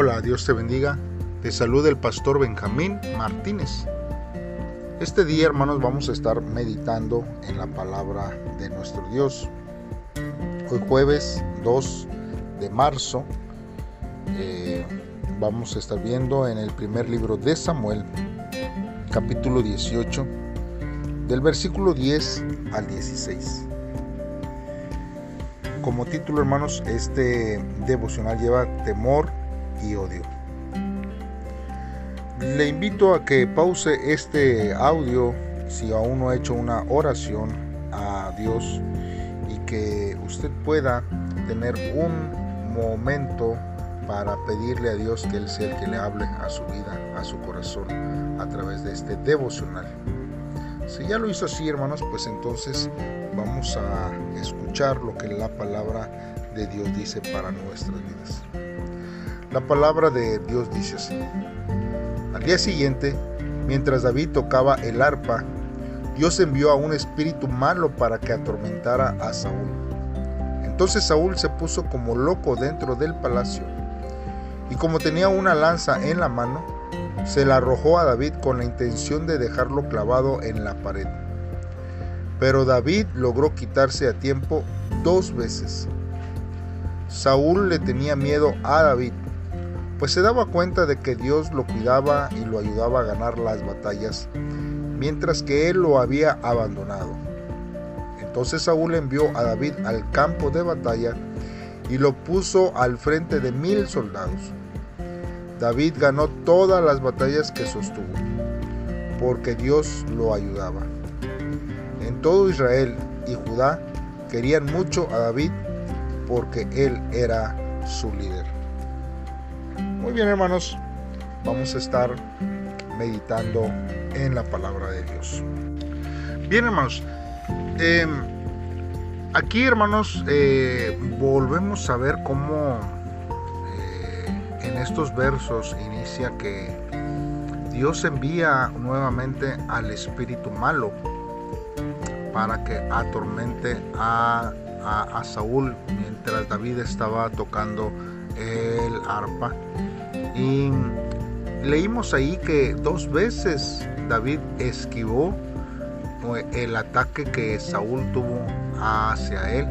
Hola, Dios te bendiga. Te saluda el pastor Benjamín Martínez. Este día, hermanos, vamos a estar meditando en la palabra de nuestro Dios. Hoy jueves 2 de marzo eh, vamos a estar viendo en el primer libro de Samuel, capítulo 18, del versículo 10 al 16. Como título, hermanos, este devocional lleva temor odio. Le invito a que pause este audio si aún no ha hecho una oración a Dios y que usted pueda tener un momento para pedirle a Dios que Él sea el que le hable a su vida, a su corazón, a través de este devocional. Si ya lo hizo así, hermanos, pues entonces vamos a escuchar lo que la palabra de Dios dice para nuestras vidas. La palabra de Dios dice así. Al día siguiente, mientras David tocaba el arpa, Dios envió a un espíritu malo para que atormentara a Saúl. Entonces Saúl se puso como loco dentro del palacio, y como tenía una lanza en la mano, se la arrojó a David con la intención de dejarlo clavado en la pared. Pero David logró quitarse a tiempo dos veces. Saúl le tenía miedo a David pues se daba cuenta de que Dios lo cuidaba y lo ayudaba a ganar las batallas, mientras que él lo había abandonado. Entonces Saúl envió a David al campo de batalla y lo puso al frente de mil soldados. David ganó todas las batallas que sostuvo, porque Dios lo ayudaba. En todo Israel y Judá querían mucho a David porque él era su líder. Muy bien hermanos, vamos a estar meditando en la palabra de Dios. Bien hermanos, em, aquí hermanos eh, volvemos a ver cómo eh, en estos versos inicia que Dios envía nuevamente al espíritu malo para que atormente a, a Saúl mientras David estaba tocando el arpa y leímos ahí que dos veces David esquivó eh, el ataque que Saúl tuvo hacia él.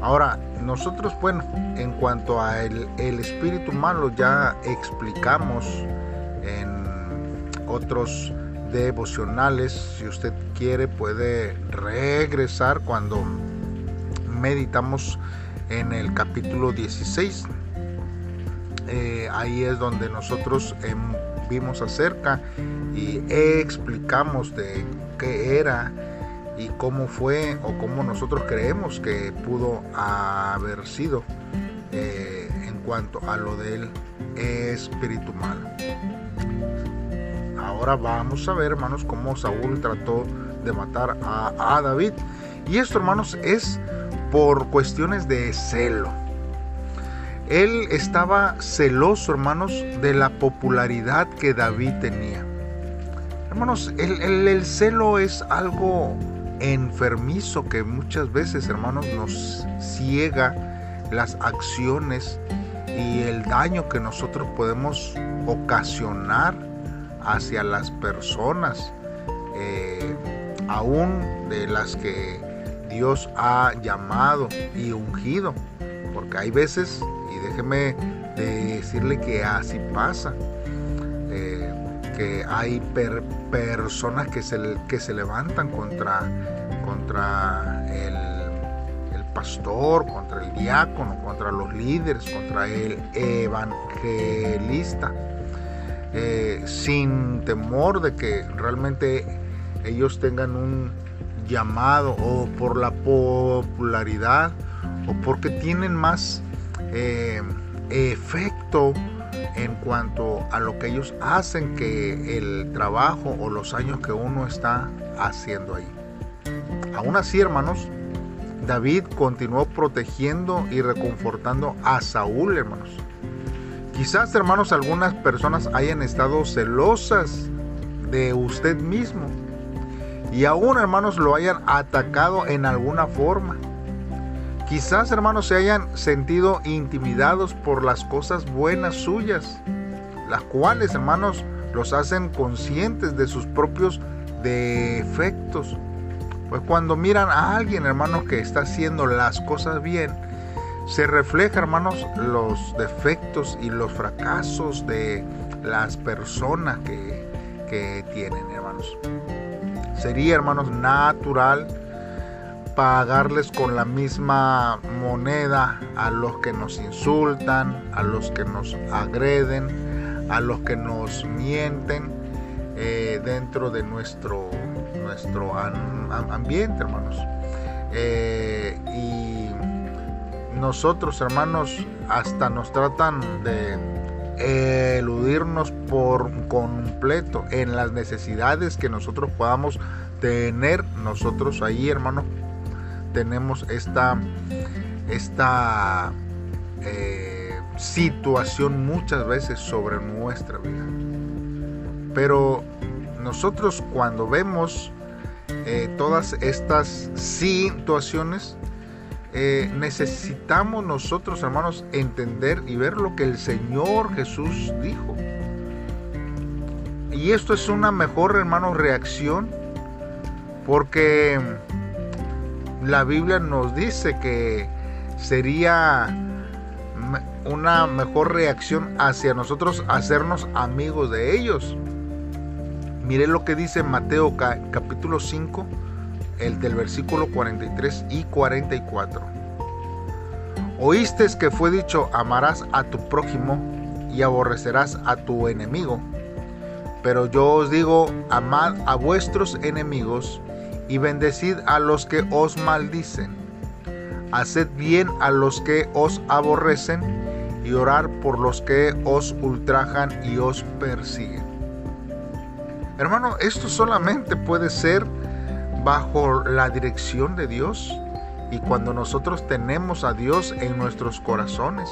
Ahora, nosotros, bueno, en cuanto a el, espíritu malo, ya explicamos en otros devocionales. Si usted quiere, puede regresar cuando meditamos en el capítulo 16 eh, ahí es donde nosotros em, vimos acerca y explicamos de qué era y cómo fue o cómo nosotros creemos que pudo haber sido eh, en cuanto a lo del espíritu malo. Ahora vamos a ver, hermanos, cómo Saúl trató de matar a, a David. Y esto, hermanos, es por cuestiones de celo. Él estaba celoso, hermanos, de la popularidad que David tenía. Hermanos, el, celo es algo enfermizo que muchas veces, hermanos, nos ciega las acciones y el daño que nosotros podemos ocasionar hacia las personas, eh, aún de las que Dios ha llamado y ungido. Porque hay veces déjeme decirle que así pasa. Eh, que hay personas que se, que se levantan contra, contra el, pastor, contra el diácono, contra los líderes, contra el evangelista, eh, sin temor de que realmente ellos tengan un llamado o por la popularidad o porque tienen más eh, efecto en cuanto a lo que ellos hacen que el trabajo o los años que uno está haciendo ahí. Aún así, hermanos, David continuó protegiendo y reconfortando a Saúl, hermanos. Quizás, hermanos, algunas personas hayan estado celosas de usted mismo y aún, hermanos, lo hayan atacado en alguna forma. Quizás, hermanos, se hayan sentido intimidados por las cosas buenas suyas, las cuales, hermanos, los hacen conscientes de sus propios defectos. Pues cuando miran a alguien, hermanos, que está haciendo las cosas bien, se refleja, hermanos, los defectos y los fracasos de las personas que, que tienen, hermanos. Sería, hermanos, natural pagarles con la misma moneda a los que nos insultan, a los que nos agreden, a los que nos mienten eh, dentro de nuestro, nuestro ambiente, hermanos. Eh, y nosotros, hermanos, hasta nos tratan de eludirnos por completo en las necesidades que nosotros podamos tener nosotros ahí, hermanos, tenemos esta, esta eh, situación muchas veces sobre nuestra vida. Pero nosotros cuando vemos eh, todas estas situaciones, eh, necesitamos nosotros, hermanos, entender y ver lo que el Señor Jesús dijo. Y esto es una mejor, hermano, reacción, porque la Biblia nos dice que sería una mejor reacción hacia nosotros hacernos amigos de ellos. Mire lo que dice Mateo capítulo 5, el del versículo 43 y 44. Oíste que fue dicho, amarás a tu prójimo y aborrecerás a tu enemigo. Pero yo os digo, amad a vuestros enemigos y bendecid a los que os maldicen. Haced bien a los que os aborrecen y orar por los que os ultrajan y os persiguen. Hermano, esto solamente puede ser bajo la dirección de Dios y cuando nosotros tenemos a Dios en nuestros corazones.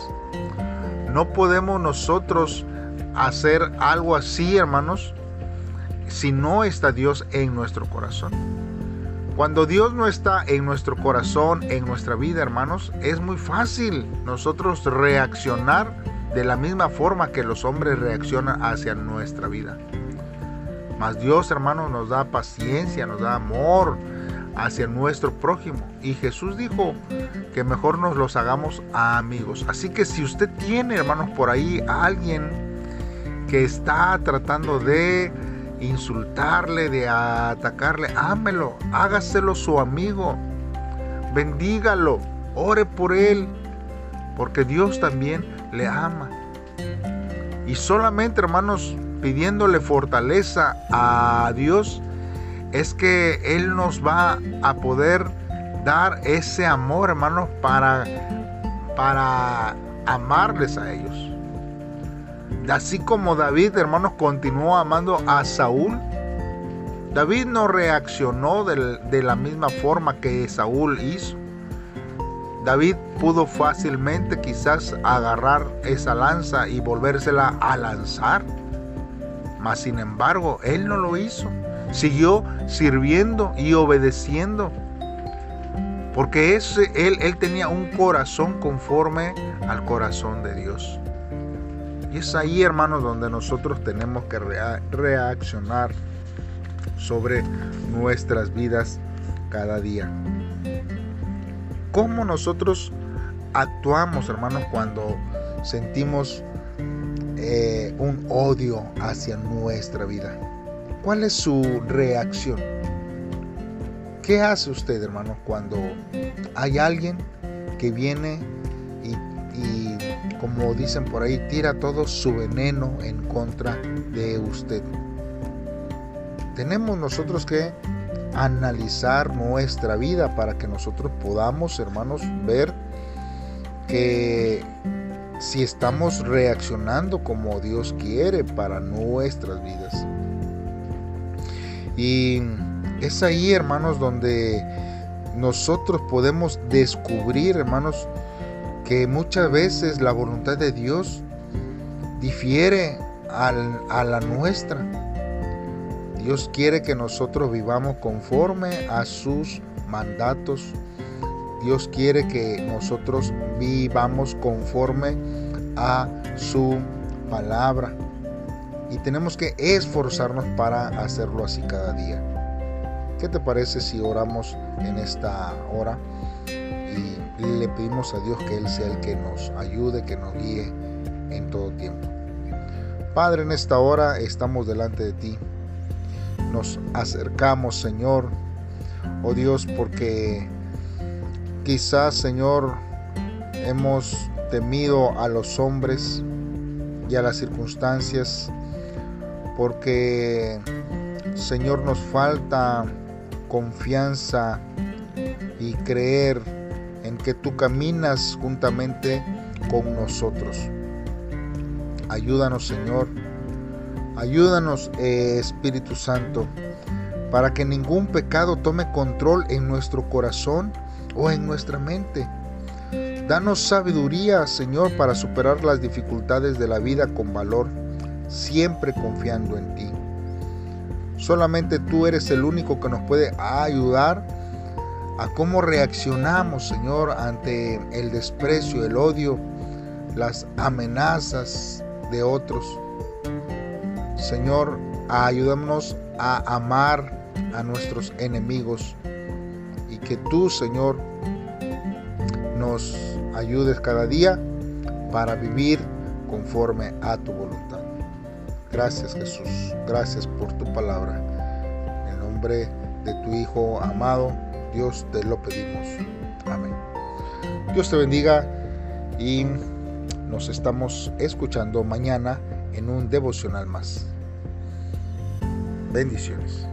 No podemos nosotros hacer algo así, hermanos, si no está Dios en nuestro corazón. Cuando Dios no está en nuestro corazón, en nuestra vida, hermanos, es muy fácil nosotros reaccionar de la misma forma que los hombres reaccionan hacia nuestra vida. Mas Dios, hermanos, nos da paciencia, nos da amor hacia nuestro prójimo. Y Jesús dijo que mejor nos los hagamos amigos. Así que si usted tiene, hermanos, por ahí a alguien que está tratando de insultarle, de atacarle, ámelo, hágaselo su amigo, bendígalo, ore por él, porque Dios también le ama. Y solamente, hermanos, pidiéndole fortaleza a Dios, es que Él nos va a poder dar ese amor, hermanos, para, para amarles a ellos. Así como David, hermanos, continuó amando a Saúl, David no reaccionó de, la misma forma que Saúl hizo. David pudo fácilmente quizás agarrar esa lanza y volvérsela a lanzar. Mas sin embargo, él no lo hizo. Siguió sirviendo y obedeciendo. Porque ese, él, él tenía un corazón conforme al corazón de Dios. Es ahí, hermanos, donde nosotros tenemos que reaccionar sobre nuestras vidas cada día. ¿Cómo nosotros actuamos, hermanos, cuando sentimos eh, un odio hacia nuestra vida? ¿Cuál es su reacción? ¿Qué hace usted, hermanos, cuando hay alguien que viene como dicen por ahí, tira todo su veneno en contra de usted. Tenemos nosotros que analizar nuestra vida para que nosotros podamos, hermanos, ver que si estamos reaccionando como Dios quiere para nuestras vidas. Y es ahí, hermanos, donde nosotros podemos descubrir, hermanos, que muchas veces la voluntad de Dios difiere a la nuestra. Dios quiere que nosotros vivamos conforme a sus mandatos. Dios quiere que nosotros vivamos conforme a su palabra. Y tenemos que esforzarnos para hacerlo así cada día. ¿Qué te parece si oramos en esta hora y le pedimos a Dios que Él sea el que nos ayude, que nos guíe en todo tiempo? Padre, en esta hora estamos delante de ti. Nos acercamos, Señor, oh Dios, porque quizás, Señor, hemos temido a los hombres y a las circunstancias, porque, Señor, nos falta confianza y creer que tú caminas juntamente con nosotros. Ayúdanos, Señor. Ayúdanos, eh, Espíritu Santo, para que ningún pecado tome control en nuestro corazón o en nuestra mente. Danos sabiduría, Señor, para superar las dificultades de la vida con valor, siempre confiando en ti. Solamente tú eres el único que nos puede ayudar a cómo reaccionamos, Señor, ante el desprecio, el odio, las amenazas de otros. Señor, ayúdanos a amar a nuestros enemigos y que tú, Señor, nos ayudes cada día para vivir conforme a tu voluntad. Gracias Jesús, gracias por tu palabra. En nombre de tu Hijo amado, Dios te lo pedimos. Amén. Dios te bendiga y nos estamos escuchando mañana en un devocional más. Bendiciones.